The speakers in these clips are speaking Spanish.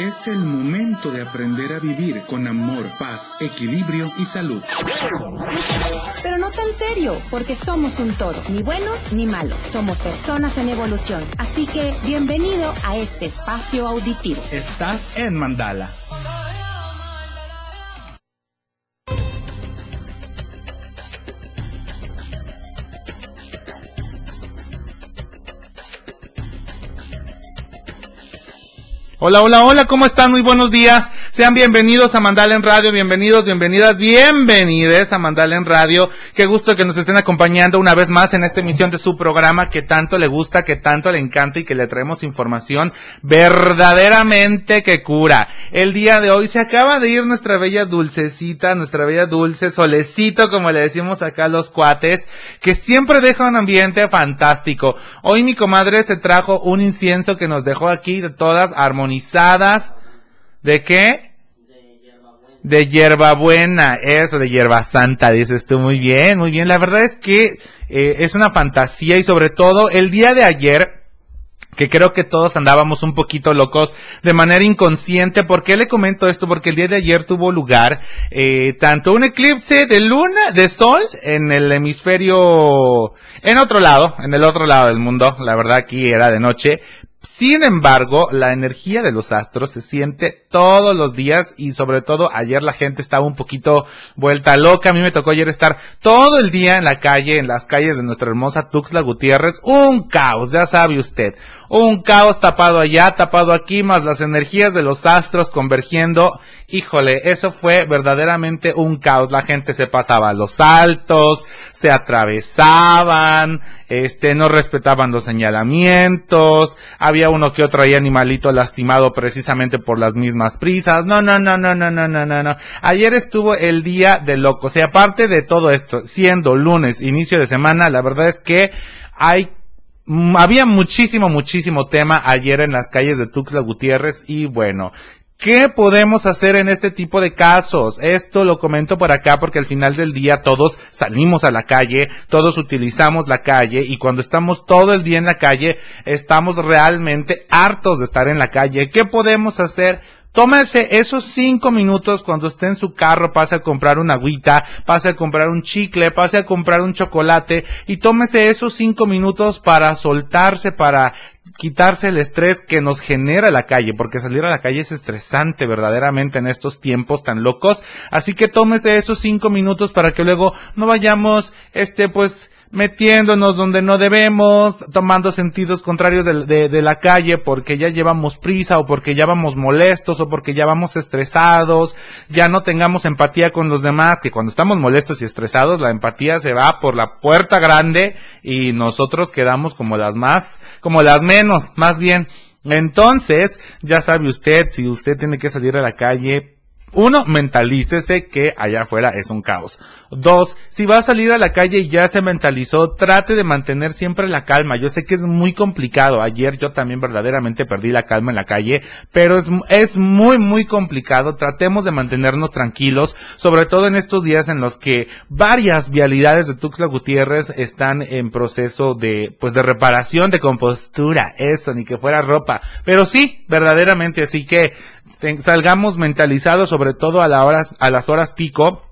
Es el momento de aprender a vivir con amor, paz, equilibrio y salud. Pero no tan serio, porque somos un todo, ni buenos ni malos. Somos personas en evolución. Así que bienvenido a este espacio auditivo. Estás en Mandala. Hola, hola, hola, ¿cómo están? Muy buenos días. Sean bienvenidos a Mandala en Radio, bienvenidos, bienvenidas, bienvenides a Mandala en Radio. Qué gusto que nos estén acompañando una vez más en esta emisión de su programa que tanto le gusta, que tanto le encanta y que le traemos información verdaderamente que cura. El día de hoy se acaba de ir nuestra bella dulcecita, nuestra bella dulce solecito, como le decimos acá a los cuates, que siempre deja un ambiente fantástico. Hoy mi comadre se trajo un incienso que nos dejó aquí de todas armoniosas ¿De qué? De hierbabuena, eso de hierba santa, dices tú muy bien, muy bien. La verdad es que eh, es una fantasía y sobre todo el día de ayer, que creo que todos andábamos un poquito locos de manera inconsciente. ¿Por qué le comento esto? Porque el día de ayer tuvo lugar eh, tanto un eclipse de luna, de sol, en el hemisferio, en otro lado, en el otro lado del mundo. La verdad aquí era de noche, sin embargo, la energía de los astros se siente todos los días y sobre todo ayer la gente estaba un poquito vuelta loca. A mí me tocó ayer estar todo el día en la calle, en las calles de nuestra hermosa Tuxtla Gutiérrez. Un caos, ya sabe usted. Un caos tapado allá, tapado aquí, más las energías de los astros convergiendo. Híjole, eso fue verdaderamente un caos. La gente se pasaba a los altos, se atravesaban, este, no respetaban los señalamientos había uno que otro ahí animalito lastimado precisamente por las mismas prisas. No, no, no, no, no, no, no, no, no. Ayer estuvo el día de locos. Y aparte de todo esto, siendo lunes, inicio de semana, la verdad es que hay había muchísimo, muchísimo tema ayer en las calles de Tuxtla Gutiérrez y bueno, ¿Qué podemos hacer en este tipo de casos? Esto lo comento por acá porque al final del día todos salimos a la calle, todos utilizamos la calle y cuando estamos todo el día en la calle estamos realmente hartos de estar en la calle. ¿Qué podemos hacer? Tómese esos cinco minutos cuando esté en su carro, pase a comprar una agüita, pase a comprar un chicle, pase a comprar un chocolate y tómese esos cinco minutos para soltarse, para quitarse el estrés que nos genera la calle, porque salir a la calle es estresante verdaderamente en estos tiempos tan locos. Así que tómese esos cinco minutos para que luego no vayamos, este, pues, metiéndonos donde no debemos, tomando sentidos contrarios de, la calle porque ya llevamos prisa o porque ya vamos molestos o porque ya vamos estresados, ya no tengamos empatía con los demás, que cuando estamos molestos y estresados la empatía se va por la puerta grande y nosotros quedamos como las más, como las menos, más bien. Entonces, ya sabe usted, si usted tiene que salir a la calle, uno, mentalícese que allá afuera es un caos. Dos, si va a salir a la calle y ya se mentalizó, trate de mantener siempre la calma. Yo sé que es muy complicado. Ayer yo también verdaderamente perdí la calma en la calle, pero es, es muy, muy complicado. Tratemos de mantenernos tranquilos, sobre todo en estos días en los que varias vialidades de Tuxtla Gutiérrez están en proceso de, pues de reparación, de compostura. Eso, ni que fuera ropa. Pero sí, verdaderamente, así que salgamos mentalizados, todo a, la horas, a las horas pico,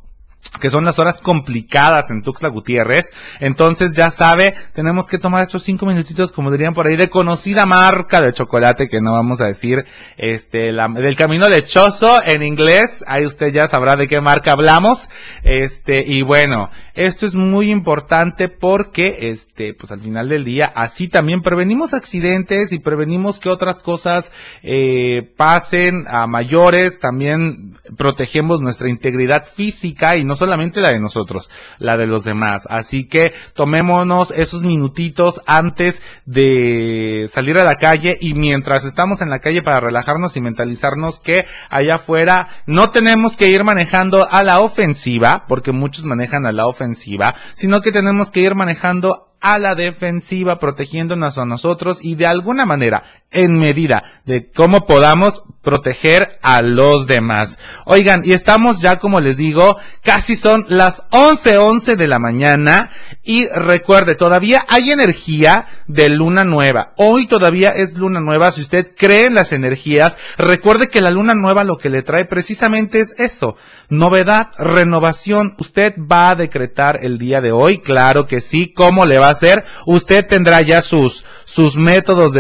que son las horas complicadas en Tuxtla Gutiérrez. Entonces ya sabe, tenemos que tomar estos cinco minutitos, como dirían por ahí, de conocida marca de chocolate, que no vamos a decir, este, la, del camino lechoso en inglés. Ahí usted ya sabrá de qué marca hablamos. Este, y bueno, esto es muy importante porque, este, pues al final del día, así también prevenimos accidentes y prevenimos que otras cosas, eh, pasen a mayores. También protegemos nuestra integridad física y no solamente la de nosotros, la de los demás. Así que tomémonos esos minutitos antes de salir a la calle y mientras estamos en la calle para relajarnos y mentalizarnos que allá afuera no tenemos que ir manejando a la ofensiva, porque muchos manejan a la ofensiva, sino que tenemos que ir manejando a la defensiva, protegiéndonos a nosotros y de alguna manera, en medida de cómo podamos, proteger a los demás. Oigan, y estamos ya, como les digo, casi son las 11:11 11 de la mañana y recuerde, todavía hay energía de luna nueva. Hoy todavía es luna nueva. Si usted cree en las energías, recuerde que la luna nueva lo que le trae precisamente es eso. Novedad, renovación. Usted va a decretar el día de hoy. Claro que sí. ¿Cómo le va a hacer? Usted tendrá ya sus, sus métodos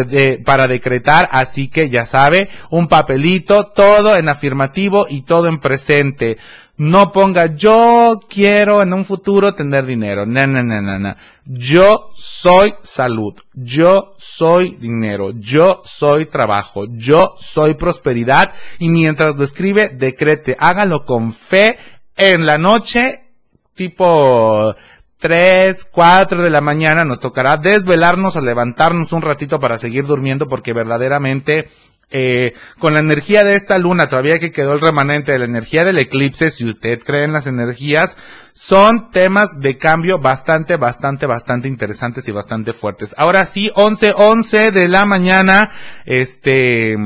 para decretar. Así que ya sabe, un papelito, todo en afirmativo y todo en presente. No ponga yo quiero en un futuro tener dinero. No, no, no, no, no. Yo soy salud. Yo soy dinero. Yo soy trabajo. Yo soy prosperidad. Y mientras lo escribe, decrete. Hágalo con fe en la noche, tipo 3, 4 de la mañana. Nos tocará desvelarnos o levantarnos un ratito para seguir durmiendo porque verdaderamente eh, con la energía de esta luna, todavía que quedó el remanente de la energía del eclipse, si usted cree en las energías, son temas de cambio bastante, bastante, bastante interesantes y bastante fuertes. Ahora sí, 11, 11 de la mañana, este,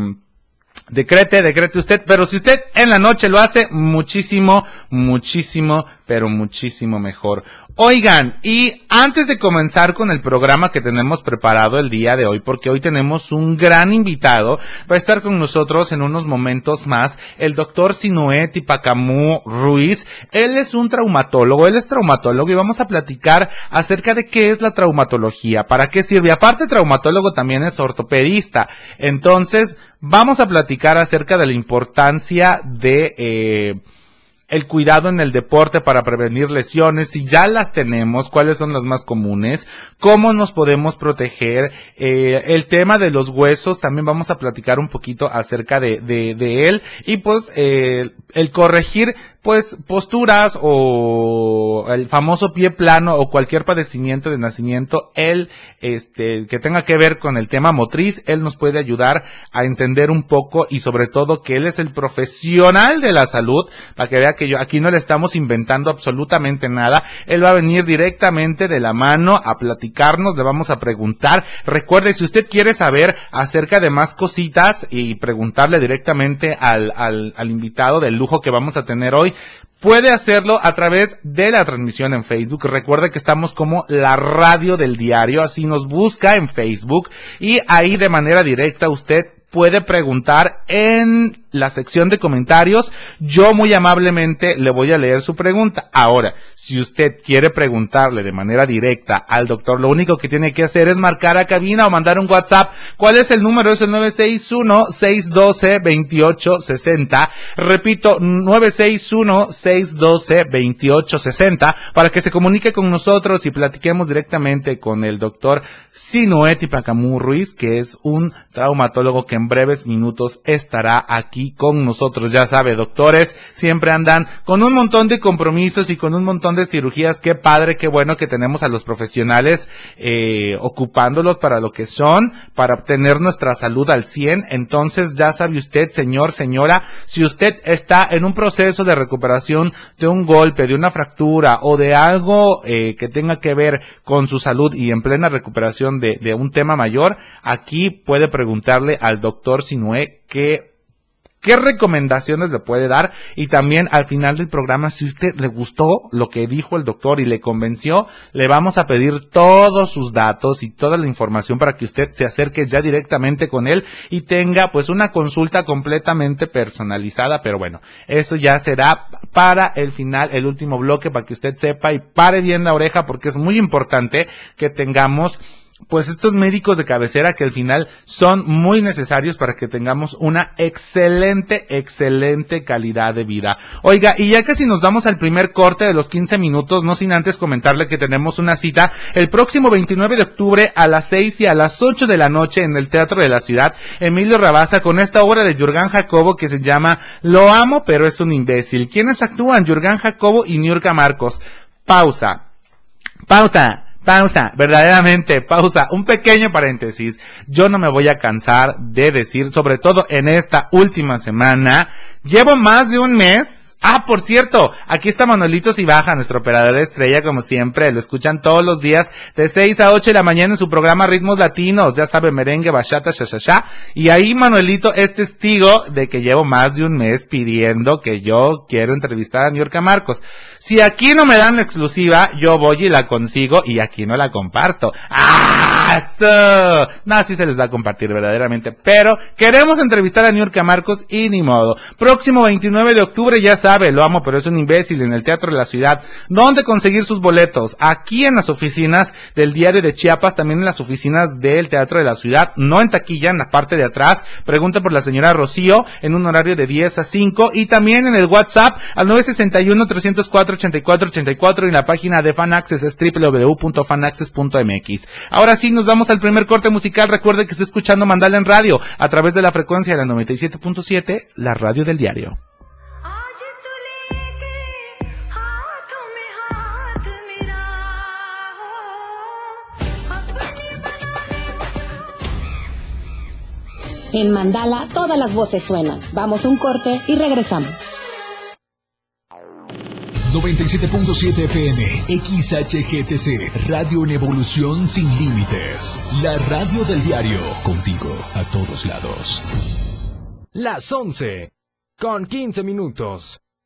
decrete, decrete usted, pero si usted en la noche lo hace, muchísimo, muchísimo, pero muchísimo mejor. Oigan, y antes de comenzar con el programa que tenemos preparado el día de hoy, porque hoy tenemos un gran invitado, va a estar con nosotros en unos momentos más, el doctor Sinoé Tipacamú Ruiz. Él es un traumatólogo, él es traumatólogo y vamos a platicar acerca de qué es la traumatología, para qué sirve. Aparte, traumatólogo también es ortopedista. Entonces, vamos a platicar acerca de la importancia de, eh, el cuidado en el deporte para prevenir lesiones, si ya las tenemos, cuáles son las más comunes, cómo nos podemos proteger, eh, el tema de los huesos, también vamos a platicar un poquito acerca de, de, de él y pues eh, el corregir pues posturas o el famoso pie plano o cualquier padecimiento de nacimiento, él, este, que tenga que ver con el tema motriz, él nos puede ayudar a entender un poco y sobre todo que él es el profesional de la salud, para que vea que yo aquí no le estamos inventando absolutamente nada, él va a venir directamente de la mano a platicarnos, le vamos a preguntar, recuerde si usted quiere saber acerca de más cositas y preguntarle directamente al, al, al invitado del lujo que vamos a tener hoy, puede hacerlo a través de la transmisión en Facebook. Recuerde que estamos como la radio del diario, así nos busca en Facebook y ahí de manera directa usted puede preguntar en la sección de comentarios. Yo muy amablemente le voy a leer su pregunta. Ahora, si usted quiere preguntarle de manera directa al doctor, lo único que tiene que hacer es marcar a cabina o mandar un WhatsApp. ¿Cuál es el número? Es el 961-612-2860. Repito, 961-612-2860 para que se comunique con nosotros y platiquemos directamente con el doctor Sinoeti Pacamú Ruiz, que es un traumatólogo que en breves minutos estará aquí con nosotros. Ya sabe, doctores siempre andan con un montón de compromisos y con un montón de cirugías. Qué padre, qué bueno que tenemos a los profesionales eh, ocupándolos para lo que son, para obtener nuestra salud al 100. Entonces, ya sabe usted, señor, señora, si usted está en un proceso de recuperación de un golpe, de una fractura o de algo eh, que tenga que ver con su salud y en plena recuperación de, de un tema mayor, aquí puede preguntarle al doctor Sinué qué qué recomendaciones le puede dar y también al final del programa si usted le gustó lo que dijo el doctor y le convenció, le vamos a pedir todos sus datos y toda la información para que usted se acerque ya directamente con él y tenga pues una consulta completamente personalizada, pero bueno, eso ya será para el final, el último bloque para que usted sepa y pare bien la oreja porque es muy importante que tengamos pues estos médicos de cabecera que al final son muy necesarios para que tengamos una excelente, excelente calidad de vida. Oiga, y ya que si nos damos al primer corte de los 15 minutos, no sin antes comentarle que tenemos una cita el próximo 29 de octubre a las 6 y a las 8 de la noche en el Teatro de la Ciudad, Emilio Rabaza, con esta obra de Jurgen Jacobo que se llama Lo amo, pero es un imbécil. ¿Quiénes actúan? Jurgen Jacobo y Niurka Marcos. Pausa. Pausa. Pausa, verdaderamente, pausa, un pequeño paréntesis. Yo no me voy a cansar de decir, sobre todo en esta última semana, llevo más de un mes Ah, por cierto, aquí está Manuelito Baja, nuestro operador estrella, como siempre. Lo escuchan todos los días de 6 a 8 de la mañana en su programa Ritmos Latinos. Ya sabe, merengue, bachata, shashasha. Y ahí Manuelito es testigo de que llevo más de un mes pidiendo que yo quiero entrevistar a New Marcos. Si aquí no me dan la exclusiva, yo voy y la consigo y aquí no la comparto. ¡Ah! Eso! No, sí se les va a compartir verdaderamente. Pero queremos entrevistar a New Marcos y ni modo. Próximo 29 de octubre ya sabe lo amo, pero es un imbécil en el Teatro de la Ciudad. ¿Dónde conseguir sus boletos? Aquí en las oficinas del Diario de Chiapas, también en las oficinas del Teatro de la Ciudad, no en taquilla, en la parte de atrás. Pregunta por la señora Rocío en un horario de 10 a 5 y también en el WhatsApp al 961-304-8484 y en la página de Fanaccess es www.fanaccess.mx. Ahora sí, nos vamos al primer corte musical. Recuerde que está escuchando Mandala en radio a través de la frecuencia de la 97.7, la radio del diario. En Mandala todas las voces suenan. Vamos a un corte y regresamos. 97.7 FM, XHGTC, Radio en Evolución Sin Límites. La radio del diario, contigo a todos lados. Las 11, con 15 minutos.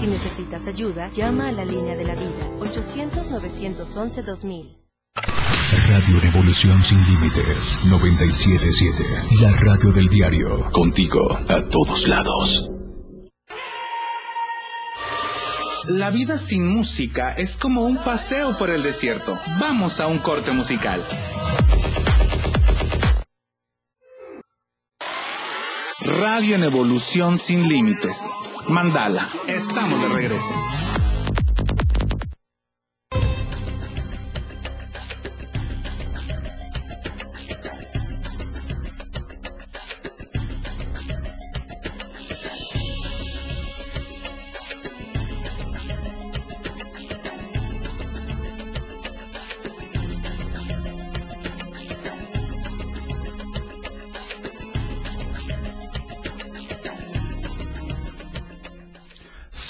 Si necesitas ayuda, llama a la línea de la vida 800-911-2000. Radio Revolución Sin Límites 977. La radio del diario. Contigo a todos lados. La vida sin música es como un paseo por el desierto. Vamos a un corte musical. Radio en evolución sin límites. Mandala. Estamos de regreso.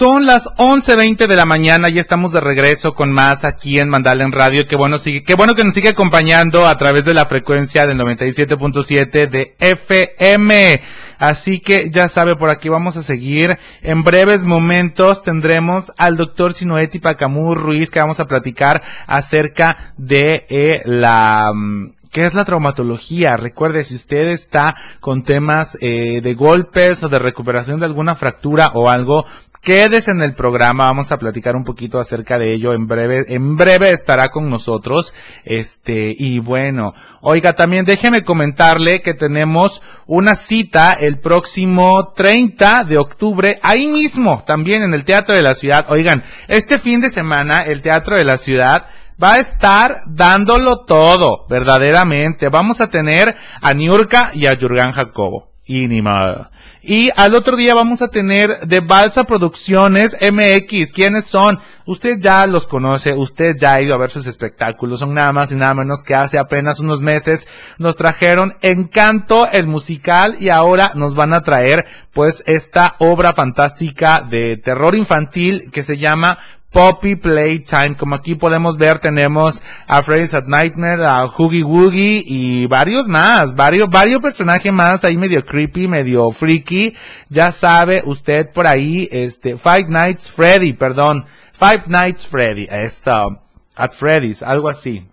Son las 11.20 de la mañana y estamos de regreso con más aquí en Mandala Radio. Qué bueno, sigue, qué bueno que nos sigue acompañando a través de la frecuencia del 97.7 de FM. Así que ya sabe, por aquí vamos a seguir. En breves momentos tendremos al doctor Sinoeti Pacamú Ruiz que vamos a platicar acerca de eh, la... Mm, ¿Qué es la traumatología? Recuerde, si usted está con temas eh, de golpes o de recuperación de alguna fractura o algo, Quédese en el programa, vamos a platicar un poquito acerca de ello. En breve, en breve estará con nosotros, este, y bueno, oiga, también déjeme comentarle que tenemos una cita el próximo 30 de octubre, ahí mismo, también en el Teatro de la Ciudad, oigan, este fin de semana el Teatro de la Ciudad va a estar dándolo todo, verdaderamente, vamos a tener a Niurka y a Jurgen Jacobo y ni Y al otro día vamos a tener de Balsa Producciones MX. ¿Quiénes son? Usted ya los conoce, usted ya ha ido a ver sus espectáculos. Son nada más y nada menos que hace apenas unos meses nos trajeron Encanto, el musical, y ahora nos van a traer pues esta obra fantástica de terror infantil que se llama Poppy Playtime. Como aquí podemos ver, tenemos a Freddy's at Nightmare, a Hoogie Woogie y varios más, varios, varios personajes más ahí medio creepy, medio freaky. Ya sabe usted por ahí, este, Five Nights Freddy, perdón, Five Nights Freddy, es, at Freddy's, algo así.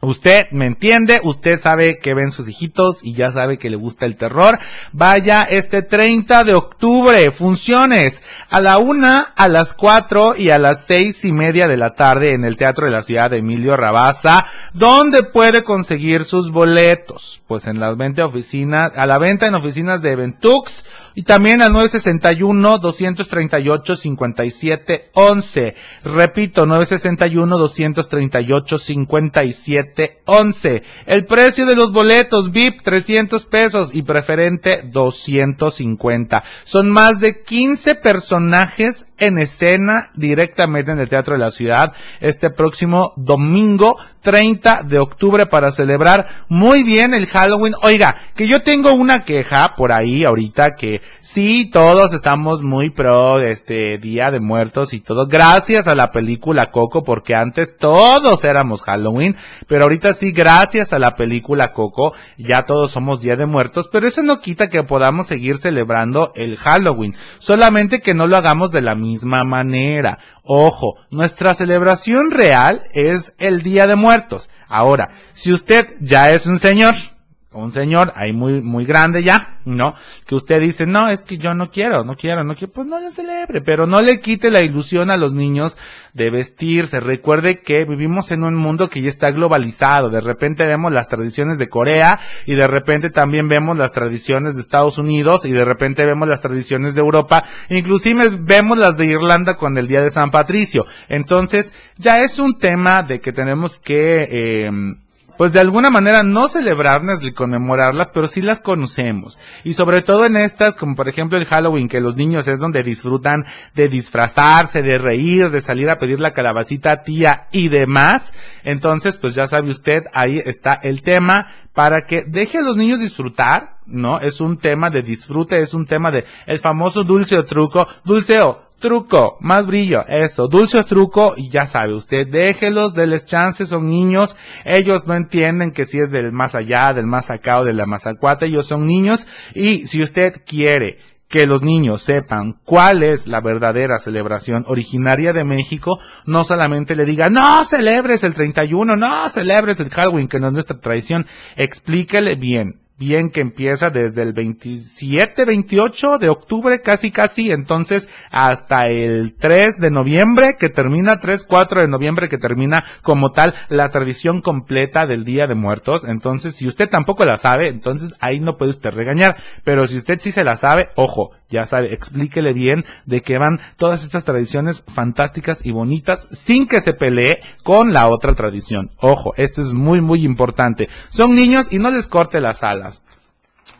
Usted me entiende, usted sabe que ven sus hijitos y ya sabe que le gusta el terror. Vaya este 30 de octubre, funciones a la una, a las cuatro y a las seis y media de la tarde en el Teatro de la Ciudad de Emilio Rabaza, donde puede conseguir sus boletos. Pues en las venta oficinas, a la venta en oficinas de Ventux y también al 961-238-5711. Repito, 961-238-5711. El precio de los boletos VIP 300 pesos y preferente 250. Son más de 15 personajes en escena directamente en el Teatro de la Ciudad este próximo domingo 30 de octubre para celebrar muy bien el Halloween. Oiga, que yo tengo una queja por ahí ahorita que sí, todos estamos muy pro este Día de Muertos y todo, gracias a la película Coco, porque antes todos éramos Halloween, pero ahorita sí, gracias a la película Coco, ya todos somos Día de Muertos, pero eso no quita que podamos seguir celebrando el Halloween, solamente que no lo hagamos de la misma manera. Ojo, nuestra celebración real es el Día de Muertos. Ahora, si usted ya es un señor, un señor ahí muy, muy grande ya, ¿no? Que usted dice, no, es que yo no quiero, no quiero, no quiero, pues no le celebre, pero no le quite la ilusión a los niños de vestirse. Recuerde que vivimos en un mundo que ya está globalizado. De repente vemos las tradiciones de Corea y de repente también vemos las tradiciones de Estados Unidos y de repente vemos las tradiciones de Europa. Inclusive vemos las de Irlanda con el Día de San Patricio. Entonces, ya es un tema de que tenemos que, eh, pues de alguna manera no celebrarlas ni conmemorarlas, pero sí las conocemos. Y sobre todo en estas, como por ejemplo el Halloween, que los niños es donde disfrutan de disfrazarse, de reír, de salir a pedir la calabacita tía y demás. Entonces, pues ya sabe usted, ahí está el tema para que deje a los niños disfrutar, ¿no? Es un tema de disfrute, es un tema de el famoso dulce o truco. Dulceo, truco, más brillo, eso, dulce o truco, y ya sabe usted, déjelos, deles chances, son niños, ellos no entienden que si es del más allá, del más acá o de la más acuata, ellos son niños, y si usted quiere que los niños sepan cuál es la verdadera celebración originaria de México, no solamente le diga, no celebres el 31, no celebres el Halloween, que no es nuestra tradición, explíquele bien, bien que empieza desde el 27, 28 de octubre, casi casi, entonces hasta el 3 de noviembre, que termina 3, 4 de noviembre, que termina como tal la tradición completa del Día de Muertos. Entonces, si usted tampoco la sabe, entonces ahí no puede usted regañar. Pero si usted sí se la sabe, ojo, ya sabe, explíquele bien de qué van todas estas tradiciones fantásticas y bonitas sin que se pelee con la otra tradición. Ojo, esto es muy, muy importante. Son niños y no les corte las alas.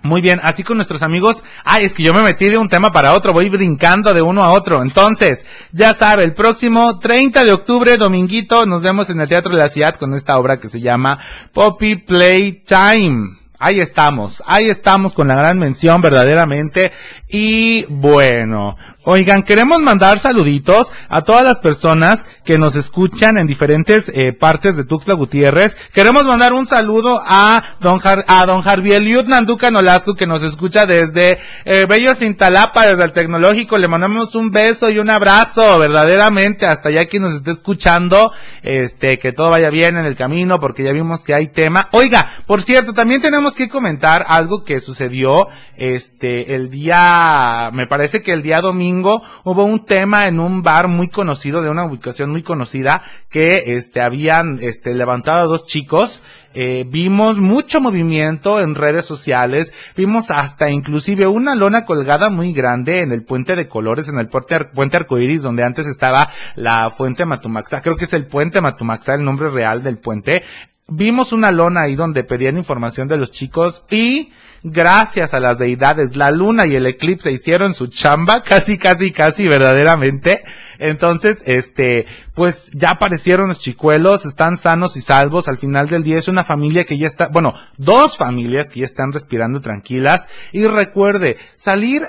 Muy bien, así con nuestros amigos. Ay, es que yo me metí de un tema para otro, voy brincando de uno a otro. Entonces, ya sabe, el próximo 30 de octubre, dominguito, nos vemos en el Teatro de la Ciudad con esta obra que se llama Poppy Playtime. Ahí estamos, ahí estamos con la gran mención verdaderamente. Y bueno, oigan, queremos mandar saluditos a todas las personas que nos escuchan en diferentes eh, partes de Tuxtla Gutiérrez. Queremos mandar un saludo a don, Jar a don Jarviel Nanduca Nolasco que nos escucha desde eh, Bello Cintalapa, desde el Tecnológico. Le mandamos un beso y un abrazo verdaderamente hasta allá quien nos esté escuchando. Este, que todo vaya bien en el camino porque ya vimos que hay tema. Oiga, por cierto, también tenemos que comentar algo que sucedió este el día, me parece que el día domingo hubo un tema en un bar muy conocido de una ubicación muy conocida que este habían este levantado a dos chicos. Eh, vimos mucho movimiento en redes sociales, vimos hasta inclusive una lona colgada muy grande en el puente de colores, en el puente, ar puente arcoiris, donde antes estaba la fuente Matumaxá, creo que es el puente Matumaxá, el nombre real del puente, vimos una lona ahí donde pedían información de los chicos y gracias a las deidades, la luna y el eclipse hicieron su chamba, casi, casi, casi verdaderamente. Entonces, este, pues ya aparecieron los chicuelos, están sanos y salvos. Al final del día es una familia que ya está, bueno, dos familias que ya están respirando tranquilas. Y recuerde, salir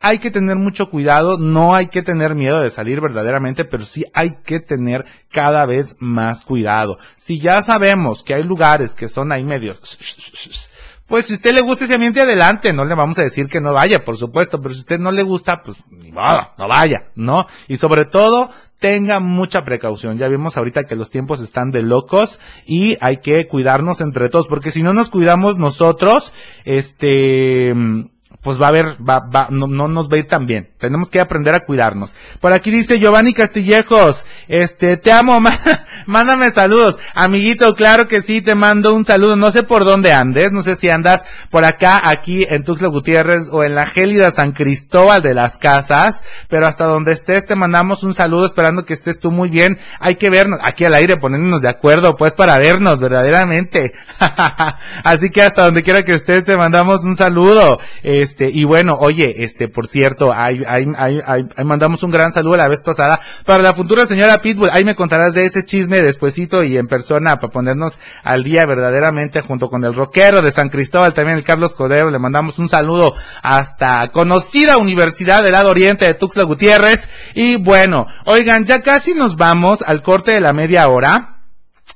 hay que tener mucho cuidado, no hay que tener miedo de salir verdaderamente, pero sí hay que tener cada vez más cuidado. Si ya sabemos que hay lugares que son ahí medios, pues si usted le gusta ese ambiente adelante, no le vamos a decir que no vaya, por supuesto, pero si usted no le gusta, pues ni modo, no vaya, ¿no? Y sobre todo, tenga mucha precaución. Ya vimos ahorita que los tiempos están de locos y hay que cuidarnos entre todos, porque si no nos cuidamos nosotros, este, pues va a haber, va, va, no, no nos va a ir tan bien. Tenemos que aprender a cuidarnos. Por aquí dice Giovanni Castillejos, este, te amo más, Mándame saludos. Amiguito, claro que sí, te mando un saludo. No sé por dónde andes, no sé si andas por acá, aquí en Tuxtla Gutiérrez o en la gélida San Cristóbal de las Casas, pero hasta donde estés te mandamos un saludo esperando que estés tú muy bien. Hay que vernos aquí al aire, ponernos de acuerdo, pues para vernos verdaderamente. Así que hasta donde quiera que estés te mandamos un saludo. Este, y bueno, oye, este, por cierto, ahí, ahí, ahí, ahí mandamos un gran saludo la vez pasada para la futura señora Pitbull. Ahí me contarás de ese chisme y en persona para ponernos al día verdaderamente junto con el rockero de San Cristóbal, también el Carlos Codero. Le mandamos un saludo hasta conocida Universidad del Lado Oriente de Tuxtla Gutiérrez. Y bueno, oigan, ya casi nos vamos al corte de la media hora.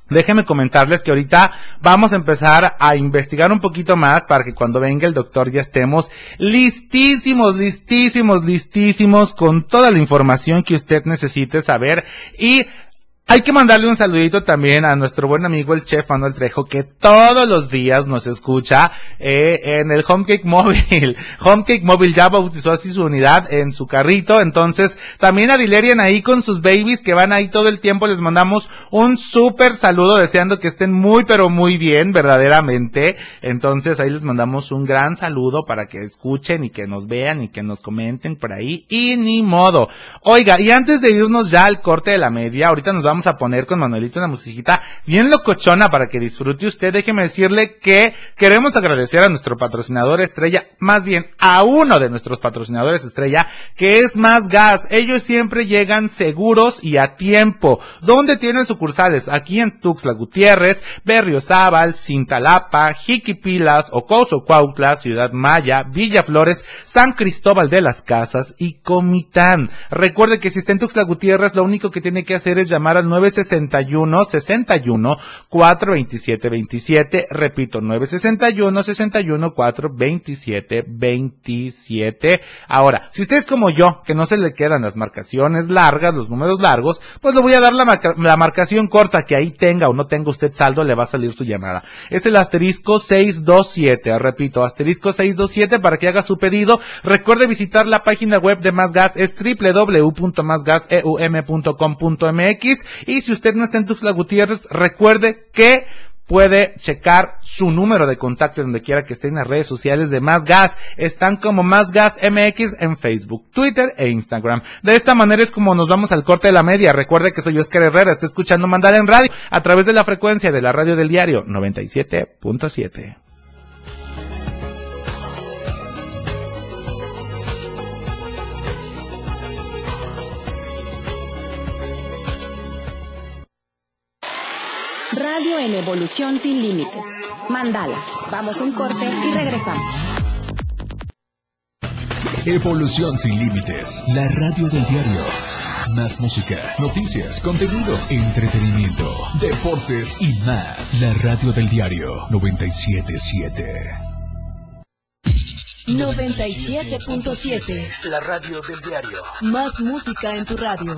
Déjenme comentarles que ahorita vamos a empezar a investigar un poquito más para que cuando venga el doctor ya estemos listísimos, listísimos, listísimos con toda la información que usted necesite saber y hay que mandarle un saludito también a nuestro buen amigo el chef Manuel Trejo que todos los días nos escucha eh, en el Home Cake Móvil. Home Cake Móvil ya bautizó así su unidad en su carrito. Entonces también a Dilerian ahí con sus babies que van ahí todo el tiempo. Les mandamos un súper saludo deseando que estén muy pero muy bien verdaderamente. Entonces ahí les mandamos un gran saludo para que escuchen y que nos vean y que nos comenten por ahí. Y ni modo. Oiga, y antes de irnos ya al corte de la media, ahorita nos vamos vamos a poner con Manuelito una musiquita bien locochona para que disfrute usted. Déjeme decirle que queremos agradecer a nuestro patrocinador estrella, más bien a uno de nuestros patrocinadores estrella, que es Más Gas. Ellos siempre llegan seguros y a tiempo. ¿Dónde tienen sucursales? Aquí en Tuxtla Gutiérrez, Berriozábal, Cintalapa, Jiquipilas, Ocoso Cuautla, Ciudad Maya, Villa Flores, San Cristóbal de las Casas y Comitán. Recuerde que si está en Tuxtla Gutiérrez, lo único que tiene que hacer es llamar al 961 61 427 27. Repito, 961 61 427 27. Ahora, si usted es como yo, que no se le quedan las marcaciones largas, los números largos, pues le voy a dar la, la marcación corta que ahí tenga o no tenga usted saldo, le va a salir su llamada. Es el asterisco 627. Repito, asterisco 627 para que haga su pedido. Recuerde visitar la página web de Más Gas, es www.másgaseum.com.mx y si usted no está en Tuxtla Gutiérrez, recuerde que puede checar su número de contacto donde quiera que esté en las redes sociales de Más Gas. Están como Más Gas MX en Facebook, Twitter e Instagram. De esta manera es como nos vamos al corte de la media. Recuerde que soy Oscar Herrera, está escuchando Mandar en Radio a través de la frecuencia de la radio del diario 97.7. Radio en evolución sin límites. Mandala. Vamos un corte y regresamos. Evolución sin límites. La radio del diario. Más música, noticias, contenido, entretenimiento, deportes y más. La radio del diario 977. 97.7. La radio del diario. Más música en tu radio.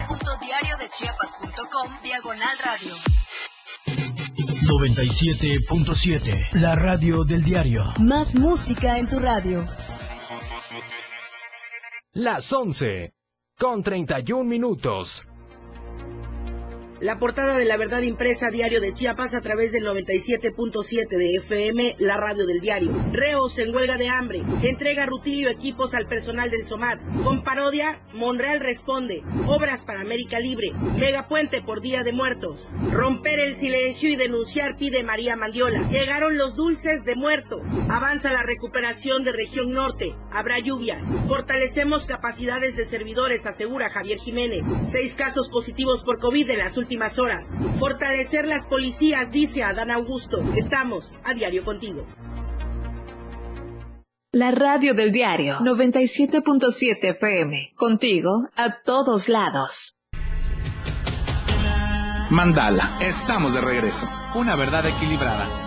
www.diariodechiapas.com Diagonal Radio. 97.7. La radio del diario. Más música en tu radio. Las 11. Con 31 minutos. La portada de la verdad impresa diario de Chiapas a través del 97.7 de FM, la radio del diario. Reos en huelga de hambre. Entrega rutilio equipos al personal del SOMAT. Con parodia, Monreal responde. Obras para América Libre. Megapuente por Día de Muertos. Romper el silencio y denunciar pide María Mandiola. Llegaron los dulces de muerto. Avanza la recuperación de región norte. Habrá lluvias. Fortalecemos capacidades de servidores, asegura Javier Jiménez. Seis casos positivos por COVID en las últimas horas. Fortalecer las policías, dice Adán Augusto. Estamos a diario contigo. La radio del diario 97.7 FM. Contigo a todos lados. Mandala, estamos de regreso. Una verdad equilibrada.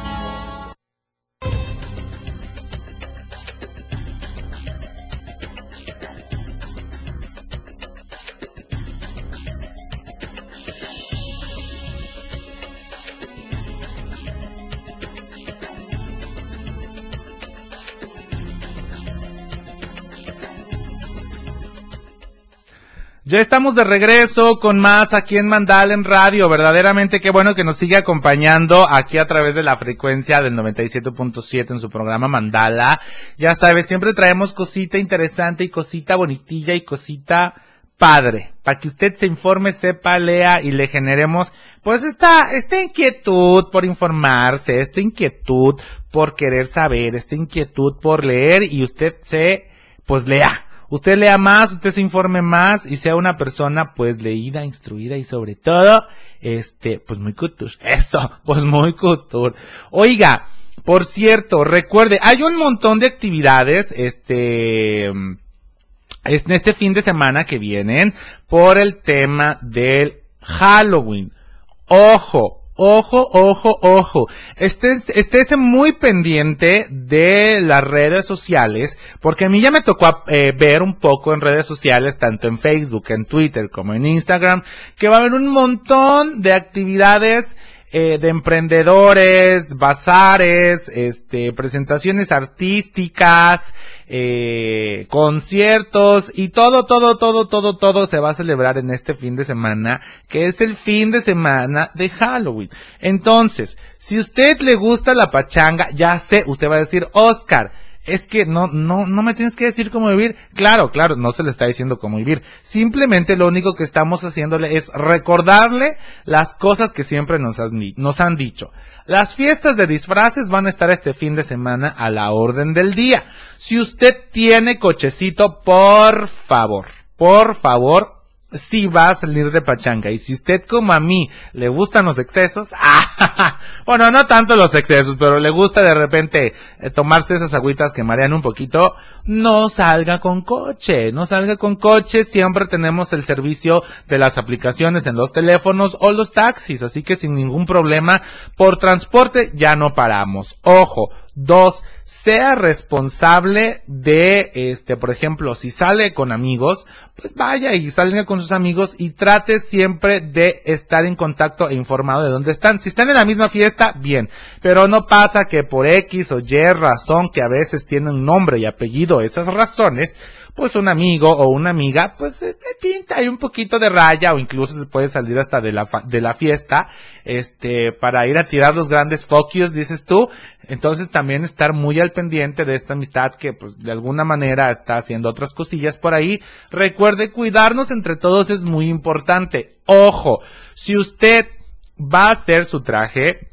Ya estamos de regreso con más aquí en Mandala en Radio. Verdaderamente qué bueno que nos sigue acompañando aquí a través de la frecuencia del 97.7 en su programa Mandala. Ya sabes, siempre traemos cosita interesante y cosita bonitilla y cosita padre. Para que usted se informe, sepa, lea y le generemos pues esta, esta inquietud por informarse, esta inquietud por querer saber, esta inquietud por leer y usted se pues lea usted lea más, usted se informe más y sea una persona pues leída, instruida y sobre todo, este, pues muy cultur. Eso, pues muy cultur. Oiga, por cierto, recuerde, hay un montón de actividades, este, en este fin de semana que vienen por el tema del Halloween. Ojo, Ojo, ojo, ojo. Estés, estés muy pendiente de las redes sociales, porque a mí ya me tocó eh, ver un poco en redes sociales, tanto en Facebook, en Twitter, como en Instagram, que va a haber un montón de actividades eh, de emprendedores, bazares, este, presentaciones artísticas, eh, conciertos y todo, todo, todo, todo, todo se va a celebrar en este fin de semana, que es el fin de semana de Halloween. Entonces, si usted le gusta la pachanga, ya sé, usted va a decir, Oscar, es que no, no, no me tienes que decir cómo vivir. Claro, claro, no se le está diciendo cómo vivir. Simplemente lo único que estamos haciéndole es recordarle las cosas que siempre nos, nos han dicho. Las fiestas de disfraces van a estar este fin de semana a la orden del día. Si usted tiene cochecito, por favor, por favor, sí va a salir de pachanga. Y si usted como a mí le gustan los excesos, ah, bueno, no tanto los excesos, pero le gusta de repente eh, tomarse esas agüitas que marean un poquito, no salga con coche, no salga con coche, siempre tenemos el servicio de las aplicaciones en los teléfonos o los taxis, así que sin ningún problema, por transporte ya no paramos. Ojo, Dos, sea responsable de, este, por ejemplo, si sale con amigos, pues vaya y salga con sus amigos y trate siempre de estar en contacto e informado de dónde están. Si están en la misma fiesta, bien, pero no pasa que por X o Y razón que a veces tienen nombre y apellido esas razones, pues un amigo o una amiga, pues te pinta hay un poquito de raya o incluso se puede salir hasta de la, de la fiesta, este, para ir a tirar los grandes focus, dices tú. Entonces también estar muy al pendiente de esta amistad que pues de alguna manera está haciendo otras cosillas por ahí. Recuerde cuidarnos entre todos es muy importante. Ojo, si usted va a hacer su traje,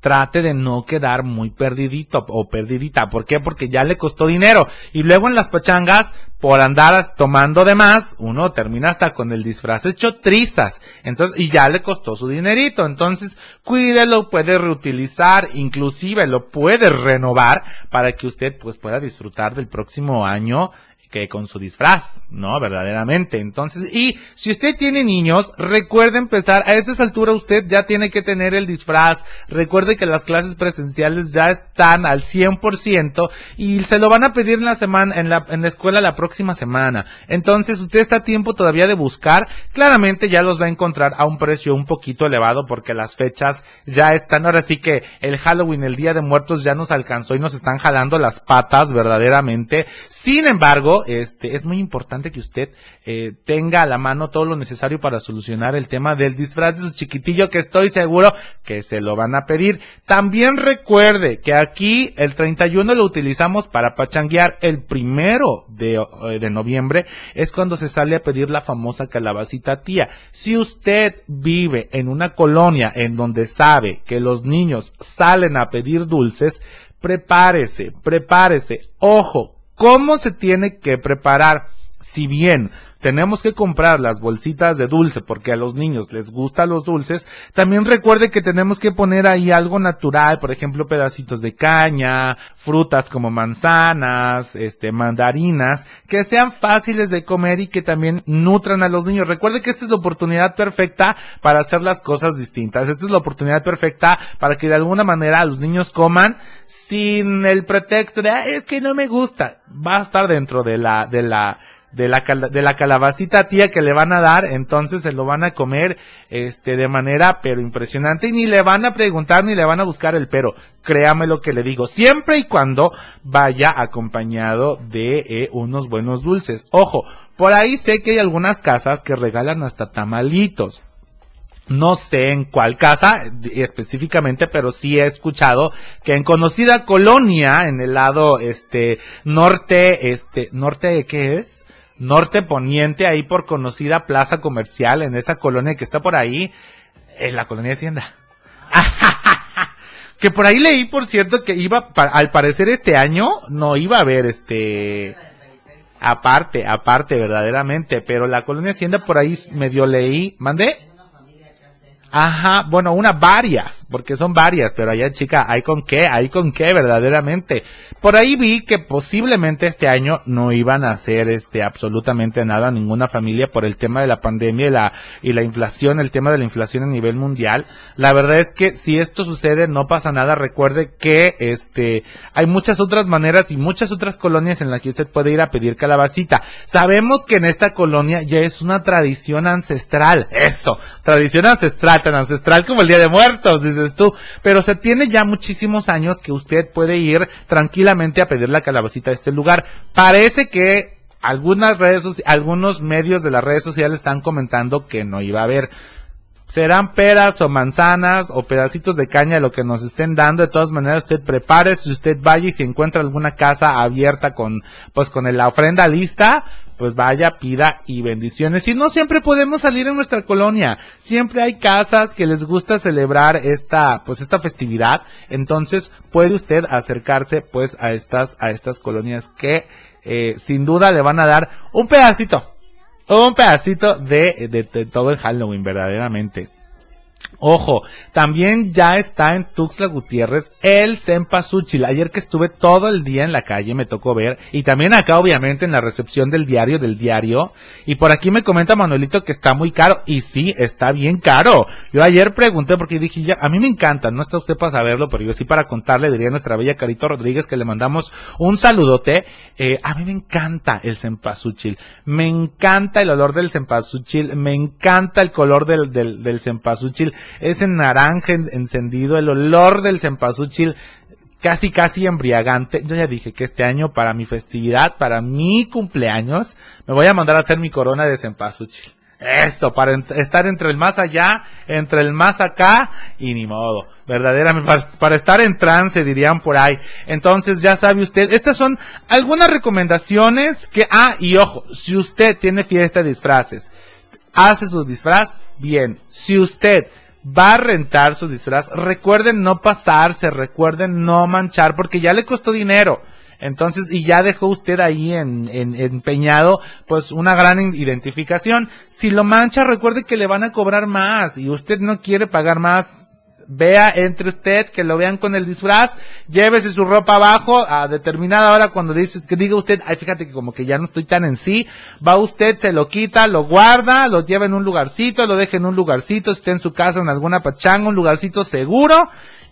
trate de no quedar muy perdidito o perdidita. ¿Por qué? Porque ya le costó dinero. Y luego en las pachangas, por andar tomando de más, uno termina hasta con el disfraz hecho trizas. Entonces, y ya le costó su dinerito. Entonces, cuídelo, puede reutilizar, inclusive lo puede renovar para que usted pues pueda disfrutar del próximo año que con su disfraz, ¿no? Verdaderamente. Entonces, y si usted tiene niños, recuerde empezar, a esta altura usted ya tiene que tener el disfraz. Recuerde que las clases presenciales ya están al 100% y se lo van a pedir en la semana, en la, en la escuela la próxima semana. Entonces, usted está a tiempo todavía de buscar. Claramente ya los va a encontrar a un precio un poquito elevado porque las fechas ya están. Ahora sí que el Halloween, el Día de Muertos ya nos alcanzó y nos están jalando las patas verdaderamente. Sin embargo, este, es muy importante que usted eh, tenga a la mano todo lo necesario para solucionar el tema del disfraz de su chiquitillo, que estoy seguro que se lo van a pedir. También recuerde que aquí el 31 lo utilizamos para pachanguear. El primero eh, de noviembre es cuando se sale a pedir la famosa calabacita tía. Si usted vive en una colonia en donde sabe que los niños salen a pedir dulces, prepárese, prepárese. Ojo, ¿Cómo se tiene que preparar? Si bien tenemos que comprar las bolsitas de dulce porque a los niños les gustan los dulces, también recuerde que tenemos que poner ahí algo natural, por ejemplo, pedacitos de caña, frutas como manzanas, este, mandarinas, que sean fáciles de comer y que también nutran a los niños. Recuerde que esta es la oportunidad perfecta para hacer las cosas distintas. Esta es la oportunidad perfecta para que de alguna manera los niños coman sin el pretexto de, es que no me gusta. Va a estar dentro de la, de la, de la, de la calabacita tía que le van a dar, entonces se lo van a comer, este, de manera, pero impresionante, y ni le van a preguntar ni le van a buscar el pero. Créame lo que le digo, siempre y cuando vaya acompañado de eh, unos buenos dulces. Ojo, por ahí sé que hay algunas casas que regalan hasta tamalitos. No sé en cuál casa específicamente, pero sí he escuchado que en conocida colonia, en el lado, este, norte, este, norte de qué es? Norte poniente, ahí por conocida plaza comercial, en esa colonia que está por ahí, en la colonia Hacienda. que por ahí leí, por cierto, que iba, al parecer este año, no iba a haber este, aparte, aparte verdaderamente, pero la colonia Hacienda por ahí medio leí, mandé. Ajá, bueno, una varias, porque son varias, pero allá chica, hay con qué, hay con qué verdaderamente. Por ahí vi que posiblemente este año no iban a hacer este absolutamente nada ninguna familia por el tema de la pandemia y la y la inflación, el tema de la inflación a nivel mundial. La verdad es que si esto sucede no pasa nada, recuerde que este hay muchas otras maneras y muchas otras colonias en las que usted puede ir a pedir calabacita. Sabemos que en esta colonia ya es una tradición ancestral, eso, tradición ancestral ancestral como el Día de Muertos, dices tú. Pero se tiene ya muchísimos años que usted puede ir tranquilamente a pedir la calabacita a este lugar. Parece que algunas redes, algunos medios de las redes sociales están comentando que no iba a haber serán peras o manzanas o pedacitos de caña lo que nos estén dando. De todas maneras, usted prepare, si usted vaya y si encuentra alguna casa abierta con, pues con la ofrenda lista, pues vaya, pida y bendiciones. Y no siempre podemos salir en nuestra colonia. Siempre hay casas que les gusta celebrar esta, pues esta festividad. Entonces puede usted acercarse pues a estas, a estas colonias que eh, sin duda le van a dar un pedacito, un pedacito de, de, de todo el Halloween verdaderamente. Ojo, también ya está en Tuxtla Gutiérrez el Cempasúchil. Ayer que estuve todo el día en la calle me tocó ver y también acá obviamente en la recepción del diario del diario y por aquí me comenta Manuelito que está muy caro y sí, está bien caro. Yo ayer pregunté porque dije ya, a mí me encanta, no está usted para saberlo, pero yo sí para contarle diría nuestra bella Carito Rodríguez que le mandamos un saludote. Eh, a mí me encanta el Cempasúchil, me encanta el olor del Cempasúchil, me encanta el color del, del, del Cempasúchil ese naranja encendido, el olor del cempasúchil casi casi embriagante. Yo ya dije que este año para mi festividad, para mi cumpleaños, me voy a mandar a hacer mi corona de cempasúchil. Eso, para estar entre el más allá, entre el más acá y ni modo. Verdaderamente, para, para, estar en trance, dirían por ahí. Entonces, ya sabe usted, estas son algunas recomendaciones que, ah, y ojo, si usted tiene fiesta de disfraces, hace su disfraz, bien. Si usted va a rentar su disfraz, recuerden no pasarse, recuerden no manchar, porque ya le costó dinero. Entonces, y ya dejó usted ahí en, en, empeñado, pues una gran identificación. Si lo mancha, recuerde que le van a cobrar más y usted no quiere pagar más vea entre usted, que lo vean con el disfraz, llévese su ropa abajo a determinada hora cuando dice, que diga usted, ay, fíjate que como que ya no estoy tan en sí, va usted, se lo quita, lo guarda, lo lleva en un lugarcito, lo deja en un lugarcito, esté en su casa en alguna pachanga, un lugarcito seguro,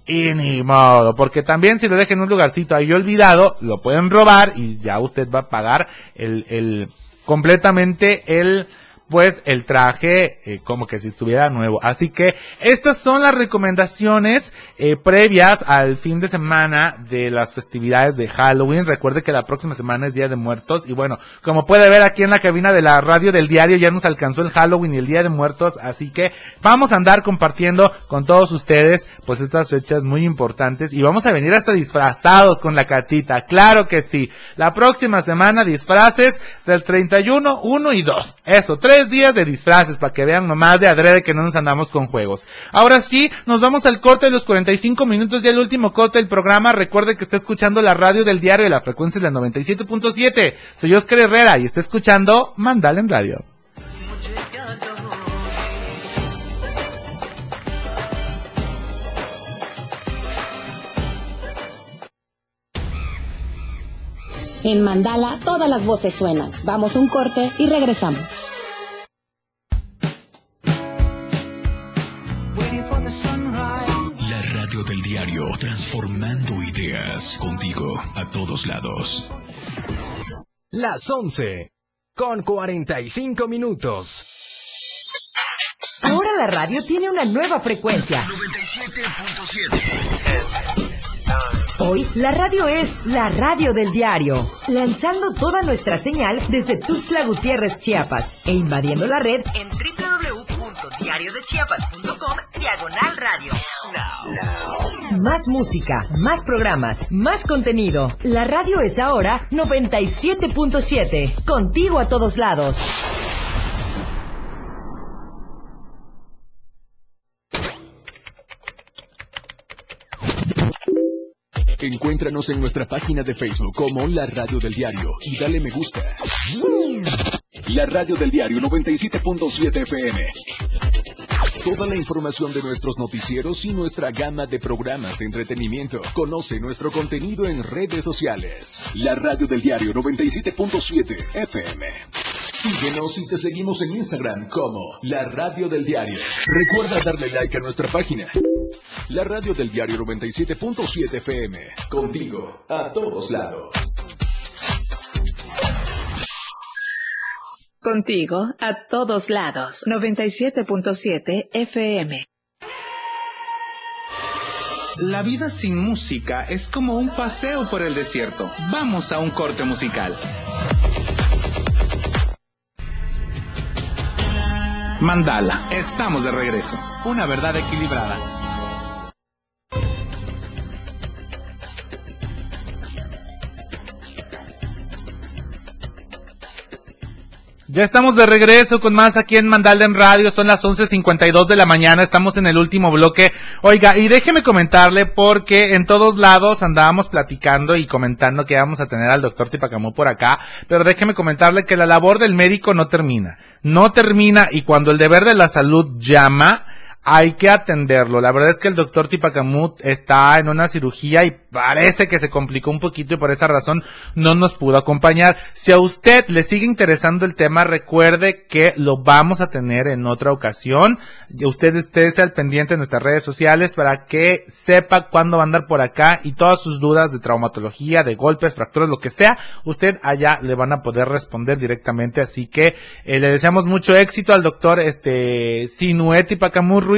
y ni modo, porque también si lo deja en un lugarcito ahí olvidado, lo pueden robar y ya usted va a pagar el, el, completamente el, pues el traje eh, como que si estuviera nuevo. Así que estas son las recomendaciones eh, previas al fin de semana de las festividades de Halloween. Recuerde que la próxima semana es Día de Muertos y bueno, como puede ver aquí en la cabina de la radio del diario ya nos alcanzó el Halloween y el Día de Muertos, así que vamos a andar compartiendo con todos ustedes pues estas fechas muy importantes y vamos a venir hasta disfrazados con la catita. Claro que sí. La próxima semana disfraces del 31, 1 y 2. Eso, 3 Tres días de disfraces para que vean nomás de adrede que no nos andamos con juegos. Ahora sí, nos vamos al corte de los 45 minutos y el último corte del programa. Recuerde que está escuchando la radio del diario de la frecuencia de la 97.7. Soy Oscar Herrera y está escuchando Mandal en Radio. En Mandala todas las voces suenan. Vamos un corte y regresamos. Diario, transformando ideas contigo a todos lados. Las 11 con 45 minutos. Ahora la radio tiene una nueva frecuencia. 97.7. Hoy la radio es la radio del diario, lanzando toda nuestra señal desde Tuxtla Gutiérrez, Chiapas, e invadiendo la red en www.diariodechiapas.com diagonal radio. Más música, más programas, más contenido. La radio es ahora 97.7, contigo a todos lados. Encuéntranos en nuestra página de Facebook como La Radio del Diario y dale me gusta. La Radio del Diario 97.7 FM. Toda la información de nuestros noticieros y nuestra gama de programas de entretenimiento. Conoce nuestro contenido en redes sociales. La Radio del Diario 97.7 FM. Síguenos y te seguimos en Instagram como La Radio del Diario. Recuerda darle like a nuestra página. La Radio del Diario 97.7 FM. Contigo, a todos lados. Contigo, a todos lados. 97.7 FM. La vida sin música es como un paseo por el desierto. Vamos a un corte musical. Mandala, estamos de regreso. Una verdad equilibrada. Ya estamos de regreso con más aquí en Mandalda en Radio, son las 11.52 de la mañana, estamos en el último bloque. Oiga, y déjeme comentarle porque en todos lados andábamos platicando y comentando que vamos a tener al doctor Tipacamú por acá, pero déjeme comentarle que la labor del médico no termina, no termina y cuando el deber de la salud llama, hay que atenderlo. La verdad es que el doctor Tipacamut está en una cirugía y parece que se complicó un poquito y por esa razón no nos pudo acompañar. Si a usted le sigue interesando el tema, recuerde que lo vamos a tener en otra ocasión. Usted esté al pendiente en nuestras redes sociales para que sepa cuándo va a andar por acá y todas sus dudas de traumatología, de golpes, fracturas, lo que sea, usted allá le van a poder responder directamente. Así que eh, le deseamos mucho éxito al doctor este Sinue Tipacamut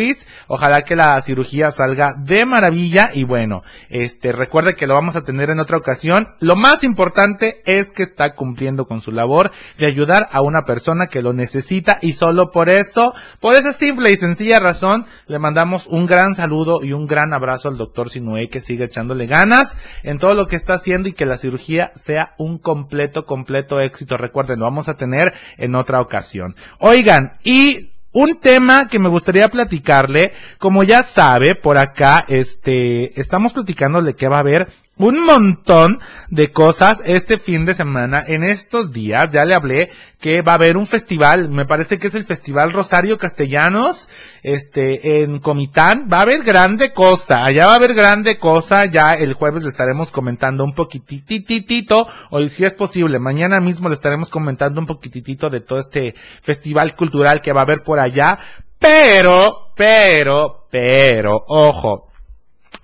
Ojalá que la cirugía salga de maravilla y bueno, este recuerde que lo vamos a tener en otra ocasión. Lo más importante es que está cumpliendo con su labor de ayudar a una persona que lo necesita y solo por eso, por esa simple y sencilla razón, le mandamos un gran saludo y un gran abrazo al doctor Sinue que sigue echándole ganas en todo lo que está haciendo y que la cirugía sea un completo, completo éxito. Recuerden, lo vamos a tener en otra ocasión. Oigan, y un tema que me gustaría platicarle, como ya sabe, por acá, este, estamos platicándole que va a haber un montón de cosas este fin de semana. En estos días ya le hablé que va a haber un festival, me parece que es el Festival Rosario Castellanos, este, en Comitán. Va a haber grande cosa, allá va a haber grande cosa. Ya el jueves le estaremos comentando un poquititito, hoy si es posible, mañana mismo le estaremos comentando un poquitito de todo este festival cultural que va a haber por allá. Pero, pero, pero, ojo,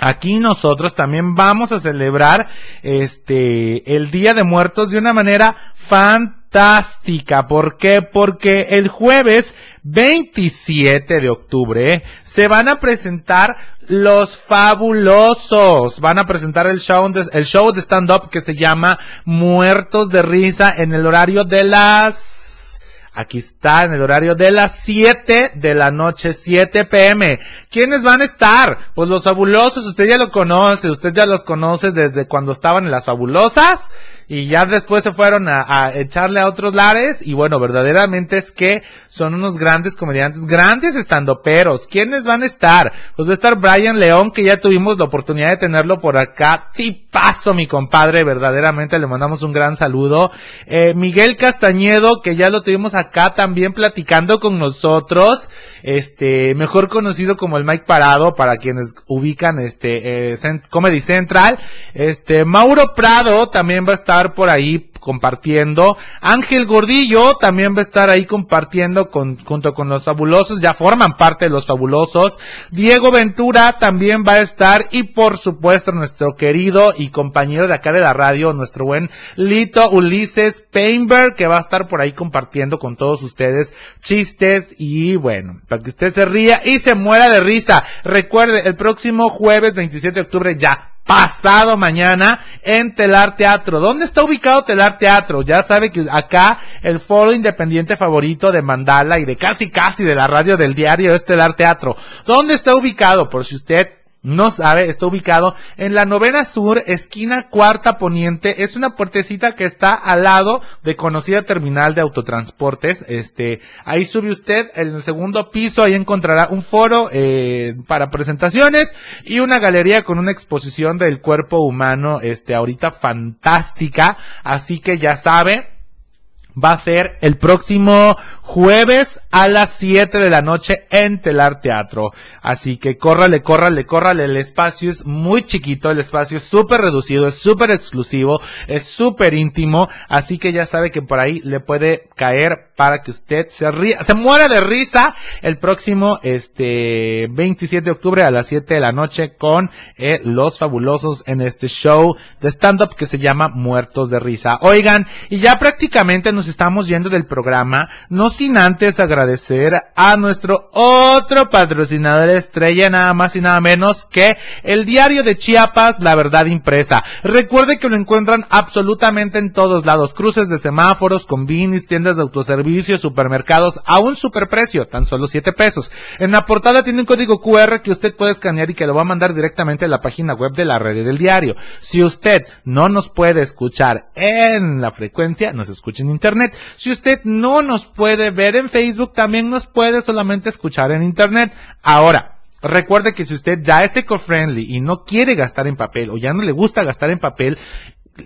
Aquí nosotros también vamos a celebrar este el Día de Muertos de una manera fantástica. ¿Por qué? Porque el jueves 27 de octubre se van a presentar los fabulosos. Van a presentar el show de, el show de stand up que se llama Muertos de risa en el horario de las Aquí está en el horario de las 7 de la noche, 7 pm. ¿Quiénes van a estar? Pues los fabulosos, usted ya lo conoce, usted ya los conoce desde cuando estaban en las fabulosas y ya después se fueron a, echarle a otros lares y bueno, verdaderamente es que son unos grandes comediantes, grandes estandoperos. ¿Quiénes van a estar? Pues va a estar Brian León, que ya tuvimos la oportunidad de tenerlo por acá. Tipazo, mi compadre, verdaderamente le mandamos un gran saludo. Eh, Miguel Castañedo, que ya lo tuvimos acá también platicando con nosotros. Este, mejor conocido como el Mike Parado, para quienes ubican este, eh, Comedy Central. Este, Mauro Prado también va a estar por ahí compartiendo. Ángel Gordillo también va a estar ahí compartiendo con, junto con los fabulosos, ya forman parte de los fabulosos. Diego Ventura también va a estar y por supuesto nuestro querido y compañero de acá de la radio, nuestro buen Lito Ulises Painberg, que va a estar por ahí compartiendo con todos ustedes chistes y bueno, para que usted se ría y se muera de risa. Recuerde, el próximo jueves 27 de octubre ya pasado mañana en Telar Teatro. ¿Dónde está ubicado Telar Teatro? Ya sabe que acá el foro independiente favorito de Mandala y de casi casi de la radio del diario es Telar Teatro. ¿Dónde está ubicado? Por si usted no sabe, está ubicado en la novena sur, esquina cuarta poniente. Es una puertecita que está al lado de conocida terminal de autotransportes. Este, ahí sube usted en el segundo piso, ahí encontrará un foro eh, para presentaciones y una galería con una exposición del cuerpo humano, este, ahorita fantástica. Así que ya sabe, va a ser el próximo jueves a las 7 de la noche en Telar Teatro. Así que córrale, córrale, córrale. El espacio es muy chiquito, el espacio es súper reducido, es súper exclusivo, es súper íntimo. Así que ya sabe que por ahí le puede caer para que usted se ría, se muera de risa el próximo, este, 27 de octubre a las 7 de la noche con eh, los fabulosos en este show de stand-up que se llama Muertos de Risa. Oigan, y ya prácticamente nos estamos yendo del programa, no sin antes agradecer a nuestro otro patrocinador estrella, nada más y nada menos que el diario de Chiapas, La Verdad Impresa. Recuerde que lo encuentran absolutamente en todos lados, cruces de semáforos, combinis, tiendas de autoservicio, supermercados, a un superprecio, tan solo 7 pesos. En la portada tiene un código QR que usted puede escanear y que lo va a mandar directamente a la página web de la red del diario. Si usted no nos puede escuchar en la frecuencia, nos escucha en internet. Si usted no nos puede ver en Facebook, también nos puede solamente escuchar en internet. Ahora, recuerde que si usted ya es eco-friendly y no quiere gastar en papel o ya no le gusta gastar en papel,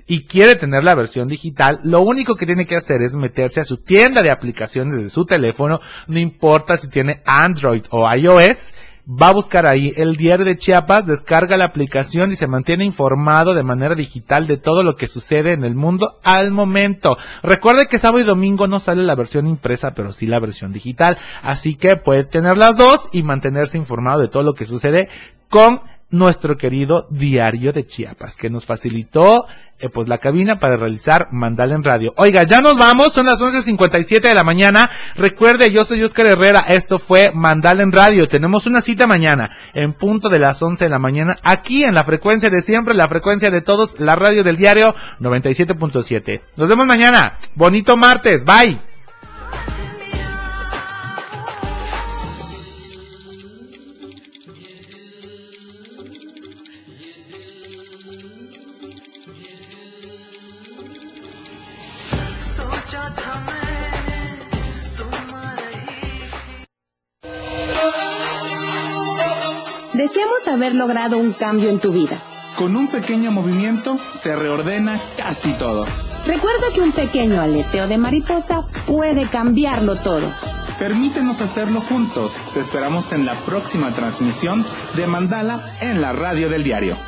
y quiere tener la versión digital, lo único que tiene que hacer es meterse a su tienda de aplicaciones desde su teléfono, no importa si tiene Android o iOS, va a buscar ahí el diario de Chiapas, descarga la aplicación y se mantiene informado de manera digital de todo lo que sucede en el mundo al momento. Recuerde que sábado y domingo no sale la versión impresa, pero sí la versión digital, así que puede tener las dos y mantenerse informado de todo lo que sucede con nuestro querido diario de Chiapas, que nos facilitó eh, pues la cabina para realizar Mandala en Radio. Oiga, ya nos vamos, son las 11.57 de la mañana. Recuerde, yo soy Oscar Herrera, esto fue Mandala en Radio. Tenemos una cita mañana, en punto de las 11 de la mañana, aquí en la frecuencia de siempre, la frecuencia de todos, la radio del diario 97.7. Nos vemos mañana. Bonito martes, bye. Deseamos haber logrado un cambio en tu vida. Con un pequeño movimiento se reordena casi todo. Recuerda que un pequeño aleteo de mariposa puede cambiarlo todo. Permítenos hacerlo juntos. Te esperamos en la próxima transmisión de Mandala en la radio del diario.